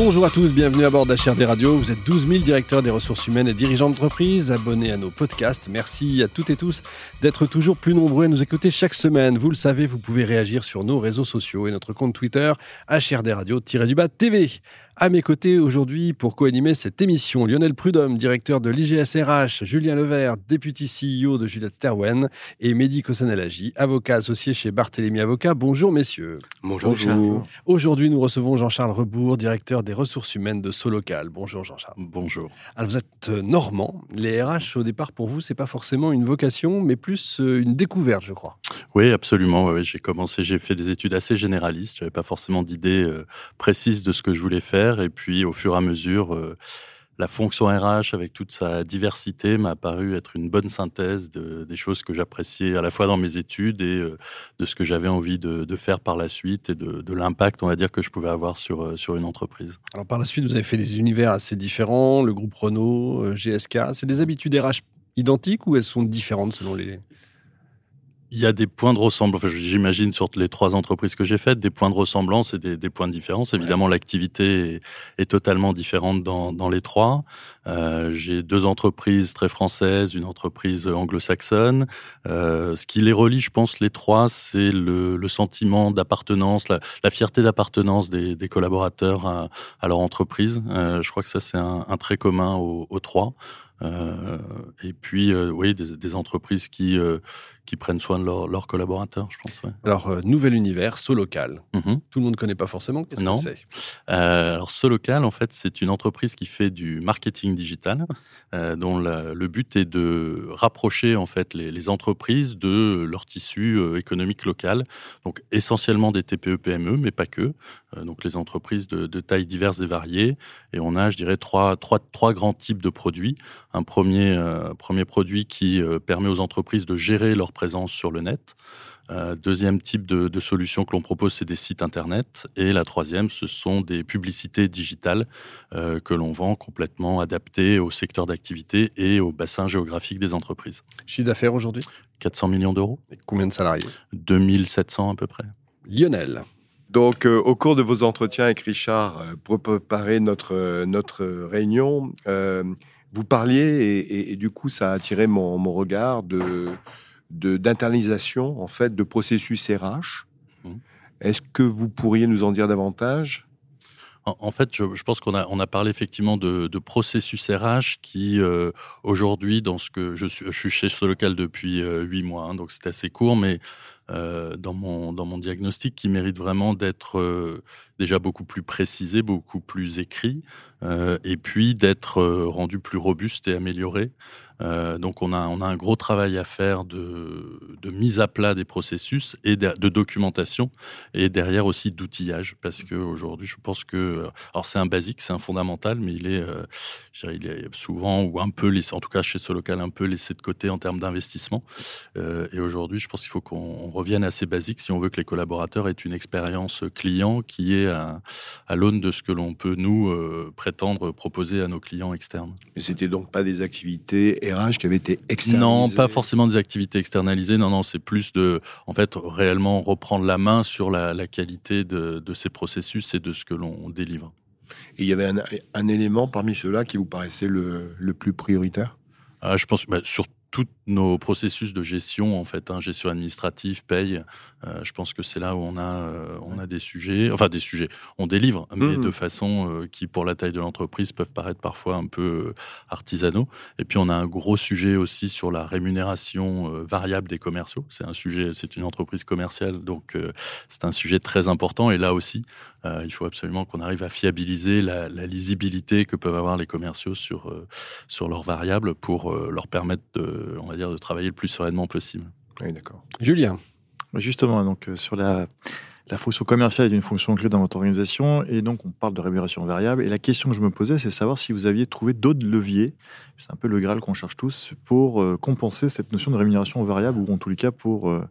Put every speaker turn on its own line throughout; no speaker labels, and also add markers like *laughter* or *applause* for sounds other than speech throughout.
Bonjour à tous, bienvenue à bord d'HRD Radio. Vous êtes 12 000 directeurs des ressources humaines et dirigeants d'entreprise, abonnés à nos podcasts. Merci à toutes et tous d'être toujours plus nombreux à nous écouter chaque semaine. Vous le savez, vous pouvez réagir sur nos réseaux sociaux et notre compte Twitter HRD Radio-du-bas TV. À mes côtés aujourd'hui pour co-animer cette émission, Lionel Prudhomme, directeur de l'IGSRH, Julien Levert, député CEO de Juliette Sterwen et Mehdi Kossanalagi, avocat associé chez Barthélémy Avocat. Bonjour messieurs.
Bonjour. Bonjour.
Aujourd'hui, nous recevons Jean-Charles Rebourg, directeur des ressources humaines de Solocal. Bonjour Jean-Charles.
Bonjour.
Alors vous êtes euh, normand. Les RH au départ pour vous, c'est pas forcément une vocation, mais plus euh, une découverte, je crois.
Oui, absolument. j'ai commencé, j'ai fait des études assez généralistes. J'avais pas forcément d'idée euh, précise de ce que je voulais faire. Et puis, au fur et à mesure, euh, la fonction RH, avec toute sa diversité, m'a paru être une bonne synthèse des choses que j'appréciais à la fois dans mes études et euh, de ce que j'avais envie de, faire par la suite et de, l'impact, on va dire, que je pouvais avoir sur, euh, sur une entreprise.
Alors, par la suite, vous avez fait des univers assez différents, le groupe Renault, GSK. C'est des habitudes RH identiques ou elles sont différentes selon les,
il y a des points de ressemblance, j'imagine, sur les trois entreprises que j'ai faites, des points de ressemblance et des, points de différence. Évidemment, l'activité est, totalement différente dans, dans les trois. Euh, j'ai deux entreprises très françaises, une entreprise anglo-saxonne. Euh, ce qui les relie, je pense, les trois, c'est le, le, sentiment d'appartenance, la, la, fierté d'appartenance des, des, collaborateurs à, à leur entreprise. Euh, je crois que ça, c'est un, un, trait commun aux, aux trois. Euh, et puis, euh, oui, des, des, entreprises qui, euh, qui prennent soin de leurs collaborateurs, je pense. Ouais.
Alors, nouvel univers, Solocal. Mm Tout le monde ne connaît pas forcément. Qu'est-ce que c'est?
Alors, Solocal, en fait, c'est une entreprise qui fait du marketing digital, dont la, le but est de rapprocher en fait les, les entreprises de leur tissu économique local. Donc, essentiellement des TPE-PME, mais pas que. Donc, les entreprises de, de tailles diverses et variées. Et on a, je dirais, trois, trois, trois grands types de produits. Un premier, premier produit qui permet aux entreprises de gérer leur présence sur le net. Euh, deuxième type de, de solution que l'on propose, c'est des sites internet. Et la troisième, ce sont des publicités digitales euh, que l'on vend complètement adaptées au secteur d'activité et au bassin géographique des entreprises.
Chiffre d'affaires aujourd'hui?
400 millions d'euros.
Et combien de salariés?
2700 à peu près.
Lionel
donc, euh, au cours de vos entretiens avec Richard, euh, pour préparer notre, euh, notre réunion, euh, vous parliez, et, et, et, du coup, ça a attiré mon, mon regard de, d'internalisation en fait de processus RH. Mmh. Est-ce que vous pourriez nous en dire davantage?
En, fait, je, je pense qu'on a, on a parlé effectivement de, de processus RH qui, euh, aujourd'hui, dans ce que je suis, je suis chez ce local depuis euh, huit mois, hein, donc c'est assez court, mais euh, dans, mon, dans mon diagnostic qui mérite vraiment d'être euh, déjà beaucoup plus précisé, beaucoup plus écrit, euh, et puis d'être rendu plus robuste et amélioré. Donc on a, on a un gros travail à faire de, de mise à plat des processus et de, documentation et derrière aussi d'outillage parce que aujourd'hui je pense que alors c'est un basique, c'est un fondamental, mais il est, il est souvent ou un peu en tout cas chez ce local un peu laissé de côté en termes d'investissement. Et aujourd'hui je pense qu'il faut qu'on revienne à ces basiques si on veut que les collaborateurs aient une expérience client qui est à, à l'aune de ce que l'on peut nous euh, prétendre proposer à nos clients externes.
Mais c'était donc pas des activités RH qui avait été externalisé
Non, pas forcément des activités externalisées. Non, non, c'est plus de, en fait, réellement reprendre la main sur la, la qualité de, de, ces processus et de ce que l'on délivre.
Et il y avait un, un élément parmi ceux-là qui vous paraissait le, le plus prioritaire?
Ah, Je pense bah, sur tous nos processus de gestion, en fait, hein, gestion administrative, paye, euh, je pense que c'est là où on a, euh, on a des sujets, enfin des sujets, on délivre, mais mmh. de façon euh, qui, pour la taille de l'entreprise, peuvent paraître parfois un peu artisanaux. Et puis on a un gros sujet aussi sur la rémunération variable des commerciaux. C'est un sujet, c'est une entreprise commerciale, donc c'est un sujet très important. Et là aussi, il faut absolument qu'on arrive à fiabiliser la, la, lisibilité que peuvent avoir les commerciaux sur, sur leurs variables pour leur permettre de, on va dire, de travailler le plus sereinement possible.
Oui, d'accord.
Julien.
Justement, donc euh, sur la, la fonction commerciale est une fonction clé dans votre organisation, et donc on parle de rémunération variable. Et la question que je me posais, c'est savoir si vous aviez trouvé d'autres leviers, c'est un peu le Graal qu'on cherche tous, pour euh, compenser cette notion de rémunération variable, ou en tous les cas pour euh,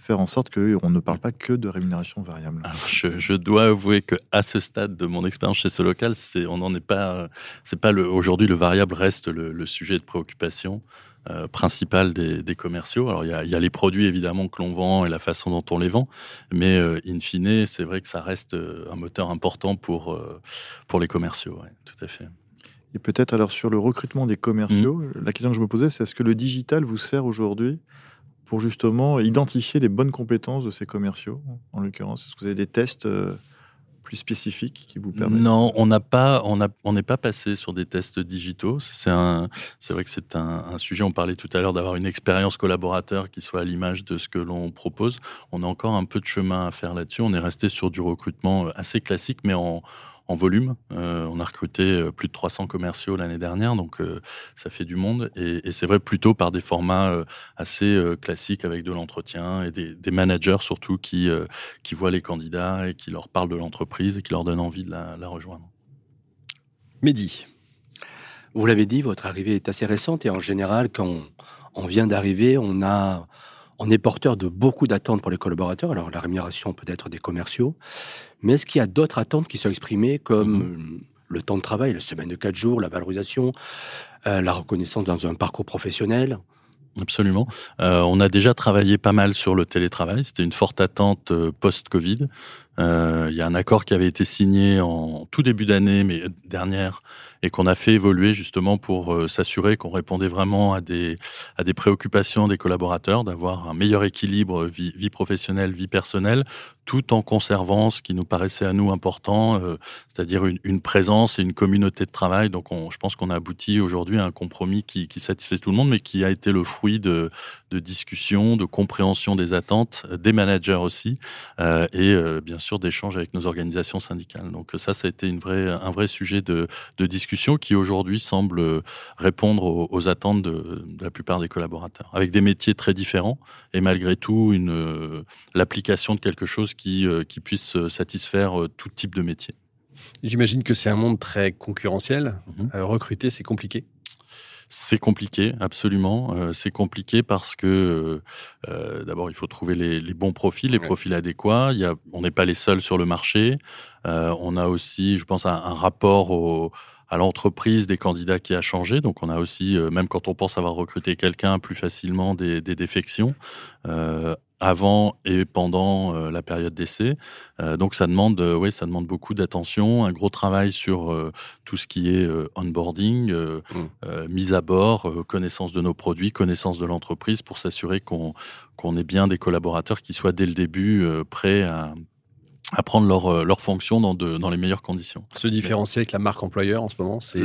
faire en sorte qu'on ne parle pas que de rémunération variable
je, dois avouer que à ce stade de mon expérience chez ce local, on n'en est pas. C'est pas. Aujourd'hui, le variable reste le, sujet de préoccupation. Euh, principal des, commerciaux. Alors il y, a, les produits évidemment que l'on vend et la façon dont on les vend, mais euh, in fine, c'est vrai que ça reste euh, un moteur important pour, pour les commerciaux. tout à fait.
Et peut-être alors sur le recrutement des commerciaux, mmh. la question que je me posais, c'est est-ce que le digital vous sert aujourd'hui pour justement identifier les bonnes compétences de ces commerciaux, en l'occurrence Est-ce que vous avez des tests euh, plus spécifiques qui vous permettent?
Non, on n'a pas, on n'est pas passé sur des tests digitaux. C'est vrai que c'est un, un, sujet. On parlait tout à l'heure d'avoir une expérience collaborateur qui soit à l'image de ce que l'on propose. On a encore un peu de chemin à faire là-dessus. On est resté sur du recrutement euh, assez classique, mais en en volume. Euh, on a recruté euh, plus de 300 commerciaux l'année dernière, donc euh, ça fait du monde. Et, c'est vrai plutôt par des formats assez classiques avec de l'entretien et des, managers surtout qui, qui voient les candidats et qui leur parlent de l'entreprise et qui leur donnent envie de la, rejoindre.
Mehdi.
Vous l'avez dit, votre arrivée est assez récente et en général, quand on vient d'arriver, on a on est porteur de beaucoup d'attentes pour les collaborateurs. Alors, la rémunération peut être des commerciaux, mais est-ce qu'il y a d'autres attentes qui sont exprimées comme mhm. le temps de travail, la semaine de quatre jours, la valorisation, euh, la reconnaissance dans un parcours professionnel?
Absolument. Euh, on a déjà travaillé pas mal sur le télétravail. C'était une forte attente euh, post-Covid. Il y a un accord qui avait été signé en tout début d'année, mais dernière, et qu'on a fait évoluer justement pour euh, s'assurer qu'on répondait vraiment à des, à des préoccupations des collaborateurs, d'avoir un meilleur équilibre vie, vie, professionnelle, vie personnelle, tout en conservant ce qui nous paraissait à nous important, euh, c'est-à-dire une, présence et une communauté de travail. Donc on, je pense qu'on a abouti aujourd'hui à un compromis qui, satisfait tout le monde, mais qui a été le fruit de, discussions, de compréhension des attentes, des managers aussi, euh, et euh, bien sûr d'échanges avec nos organisations syndicales. Donc ça, ça a été une vraie, un vrai sujet de, de discussion qui aujourd'hui semble répondre aux, attentes de, la plupart des collaborateurs, avec des métiers très différents et malgré tout une l'application de quelque chose qui, euh, qui puisse satisfaire euh, tout type de métier.
J'imagine que c'est un monde très concurrentiel. Mhm. Euh, recruter, c'est compliqué.
C'est compliqué, absolument. c'est compliqué parce que d'abord, il faut trouver les, bons profils, les profils adéquats. Il y a, on n'est pas les seuls sur le marché. on a aussi, je pense, un, un rapport au, à l'entreprise des candidats qui a changé. Donc on a aussi, euh, même quand on pense avoir recruté quelqu'un, plus facilement des, des défections. Avant et pendant euh, la période d'essai. Euh, donc ça demande, euh, oui, ça demande beaucoup d'attention, un gros travail sur tout ce qui est onboarding, mmh. mise à bord, connaissance de nos produits, connaissance de l'entreprise, pour s'assurer qu'on qu'on ait bien des collaborateurs qui soient dès le début prêts à, à prendre leur, leur fonction dans, de, dans les meilleures conditions.
Se différencier avec la marque employeur en ce moment, c'est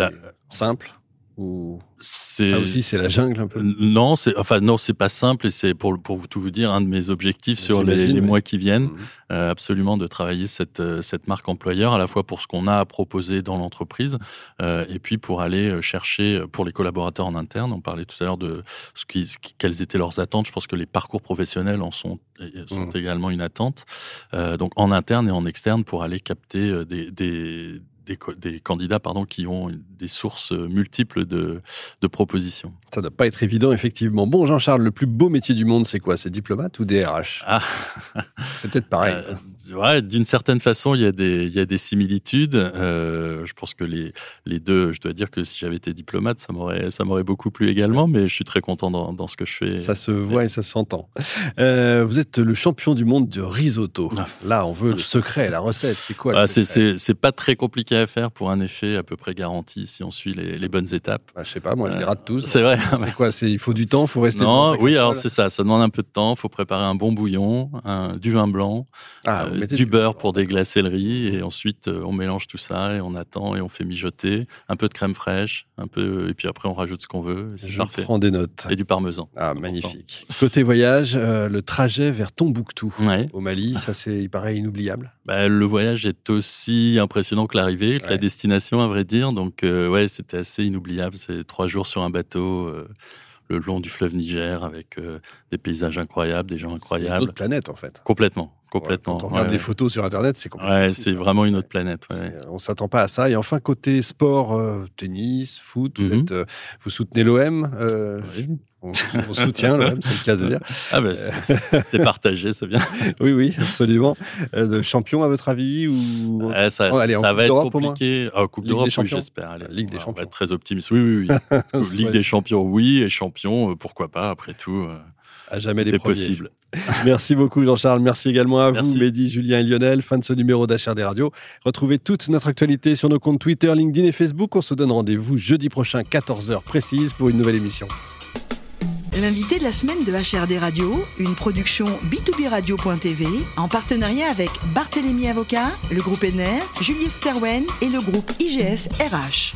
simple ou ça aussi c'est la jungle un peu
Non, c'est enfin non, c'est pas simple et c'est pour pour tout vous dire un de mes objectifs sur les, mois qui viennent, mhm. euh, absolument de travailler cette euh, cette marque employeur à la fois pour ce qu'on a à proposer dans l'entreprise euh, et puis pour aller chercher pour les collaborateurs en interne. On parlait tout à l'heure de ce qui, quelles étaient leurs attentes. Je pense que les parcours professionnels en sont sont mhm. également une attente. donc en interne et en externe pour aller capter des, des des, candidats pardon, qui ont des sources multiples de, de propositions.
Ça ne doit pas être évident, effectivement. Bon, Jean-Charles, le plus beau métier du monde, c'est quoi? C'est diplomate ou DRH ah. C'est peut-être pareil.
Euh, ouais, D'une certaine façon, il y a des, il y a des similitudes. Euh, je pense que les, les deux, je dois dire que si j'avais été diplomate, ça m'aurait, ça m'aurait beaucoup plu également, mais je suis très content dans, dans ce que je fais.
Ça se voit et ça s'entend. Euh, vous êtes le champion du monde de risotto. Ah. Là, on veut le secret, la recette. C'est quoi
ah, c'est, pas très compliqué à faire pour un effet à peu près garanti si on suit les, les bonnes étapes.
Bah, je sais pas, moi, je les rate tous.
C'est vrai.
C'est quoi C'est il faut du temps, il faut rester.
Non, oui, alors c'est ça. Ça demande un peu de temps. Il faut préparer un bon bouillon, un, du vin blanc, ah, euh, du, beurre pour déglacer le riz, et ensuite euh, on mélange tout ça et on attend et on fait mijoter. Un peu de crème fraîche, un peu, et puis après on rajoute ce qu'on veut.
Je parfait. prends des notes.
Et du parmesan.
Ah, magnifique. Côté voyage, euh, le trajet vers Tombouctou au Mali, ça c'est, il paraît inoubliable.
Bah, le voyage est aussi impressionnant que l'arrivée, que la destination à vrai dire. Donc ouais, c'était assez inoubliable. C'est trois jours sur un bateau euh, le long du fleuve Niger avec euh, des paysages incroyables, des gens incroyables. C'est une
autre planète en fait.
Complètement. Complètement.
quand on regarde des photos sur Internet, c'est complètement.
Ouais, c'est vraiment une autre planète.
On s'attend pas à ça. Et enfin, côté sport, euh, tennis, foot, vous, mhm. êtes, vous soutenez l'OM. On, on soutient, c'est le cas de dire. *laughs*
Ah ben, c'est- partagé, c'est bien. *laughs*
Oui, oui, absolument. Euh, de champion, à votre avis ou...
Ouais, ça,
Oh, allez,
ça va être compliqué. Ah, Coupe
Ligue
d'Europe,
des
oui,
Champions
j'espère.
Ligue des
on va
Champions.
être très optimiste. Oui, oui, oui. *laughs* Ligue des Champions, oui, et champion, euh, pourquoi pas, après tout. euh,
À jamais les premiers.
possible.
Merci beaucoup Jean-Charles. Merci également à vous. Mehdi, Julien et Lionel. Fin de ce numéro d'HRD Radio. Retrouvez toute notre actualité sur nos comptes Twitter, LinkedIn et Facebook. On se donne rendez-vous jeudi prochain, 14h précise, pour une nouvelle émission.
L'invité de la semaine de HRD Radio, une production b2b-radio.tv en partenariat avec Barthélémy Avocat, le groupe NR, Juliette Sterwen et le groupe IGS RH.